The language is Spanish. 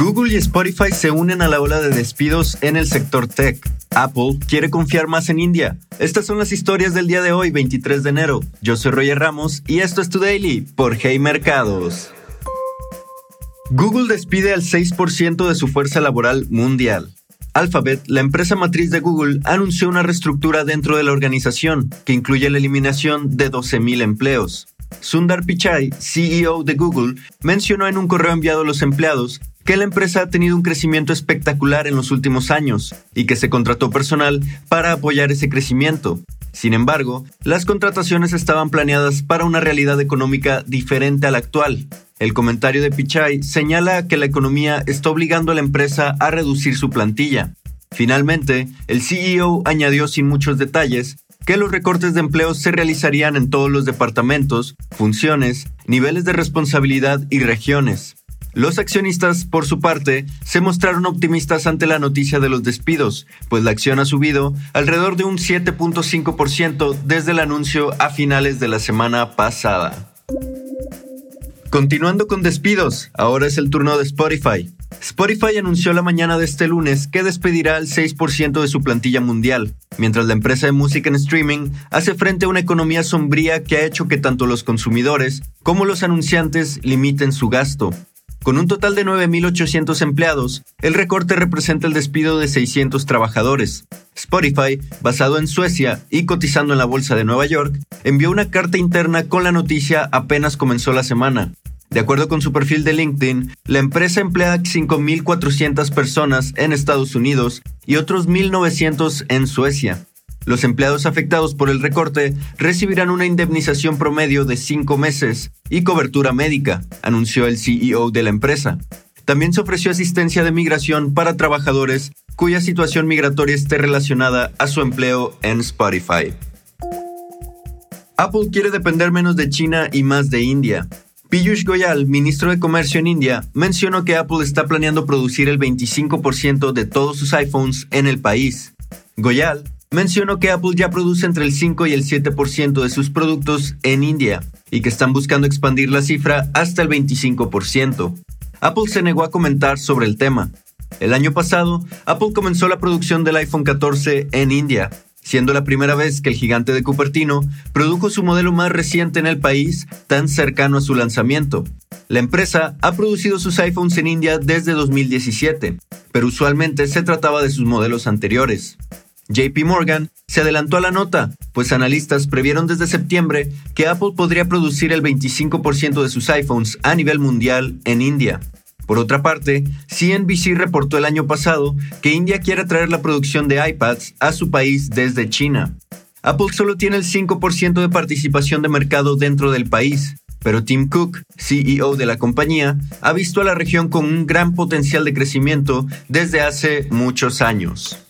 Google y Spotify se unen a la ola de despidos en el sector tech. Apple quiere confiar más en India. Estas son las historias del día de hoy, 23 de enero. Yo soy Roger Ramos y esto es Tu Daily por Hey Mercados. Google despide al 6% de su fuerza laboral mundial. Alphabet, la empresa matriz de Google, anunció una reestructura dentro de la organización que incluye la eliminación de 12.000 empleos. Sundar Pichai, CEO de Google, mencionó en un correo enviado a los empleados que la empresa ha tenido un crecimiento espectacular en los últimos años y que se contrató personal para apoyar ese crecimiento. Sin embargo, las contrataciones estaban planeadas para una realidad económica diferente a la actual. El comentario de Pichai señala que la economía está obligando a la empresa a reducir su plantilla. Finalmente, el CEO añadió sin muchos detalles que los recortes de empleo se realizarían en todos los departamentos, funciones, niveles de responsabilidad y regiones. Los accionistas, por su parte, se mostraron optimistas ante la noticia de los despidos, pues la acción ha subido alrededor de un 7.5% desde el anuncio a finales de la semana pasada. Continuando con despidos, ahora es el turno de Spotify. Spotify anunció la mañana de este lunes que despedirá al 6% de su plantilla mundial, mientras la empresa de música en streaming hace frente a una economía sombría que ha hecho que tanto los consumidores como los anunciantes limiten su gasto. Con un total de 9.800 empleados, el recorte representa el despido de 600 trabajadores. Spotify, basado en Suecia y cotizando en la Bolsa de Nueva York, envió una carta interna con la noticia apenas comenzó la semana. De acuerdo con su perfil de LinkedIn, la empresa emplea 5.400 personas en Estados Unidos y otros 1.900 en Suecia. Los empleados afectados por el recorte recibirán una indemnización promedio de cinco meses y cobertura médica, anunció el CEO de la empresa. También se ofreció asistencia de migración para trabajadores cuya situación migratoria esté relacionada a su empleo en Spotify. Apple quiere depender menos de China y más de India. Piyush Goyal, ministro de Comercio en India, mencionó que Apple está planeando producir el 25% de todos sus iPhones en el país. Goyal mencionó que Apple ya produce entre el 5 y el 7% de sus productos en India y que están buscando expandir la cifra hasta el 25%. Apple se negó a comentar sobre el tema. El año pasado, Apple comenzó la producción del iPhone 14 en India, siendo la primera vez que el gigante de Cupertino produjo su modelo más reciente en el país tan cercano a su lanzamiento. La empresa ha producido sus iPhones en India desde 2017, pero usualmente se trataba de sus modelos anteriores. JP Morgan se adelantó a la nota, pues analistas previeron desde septiembre que Apple podría producir el 25% de sus iPhones a nivel mundial en India. Por otra parte, CNBC reportó el año pasado que India quiere traer la producción de iPads a su país desde China. Apple solo tiene el 5% de participación de mercado dentro del país, pero Tim Cook, CEO de la compañía, ha visto a la región con un gran potencial de crecimiento desde hace muchos años.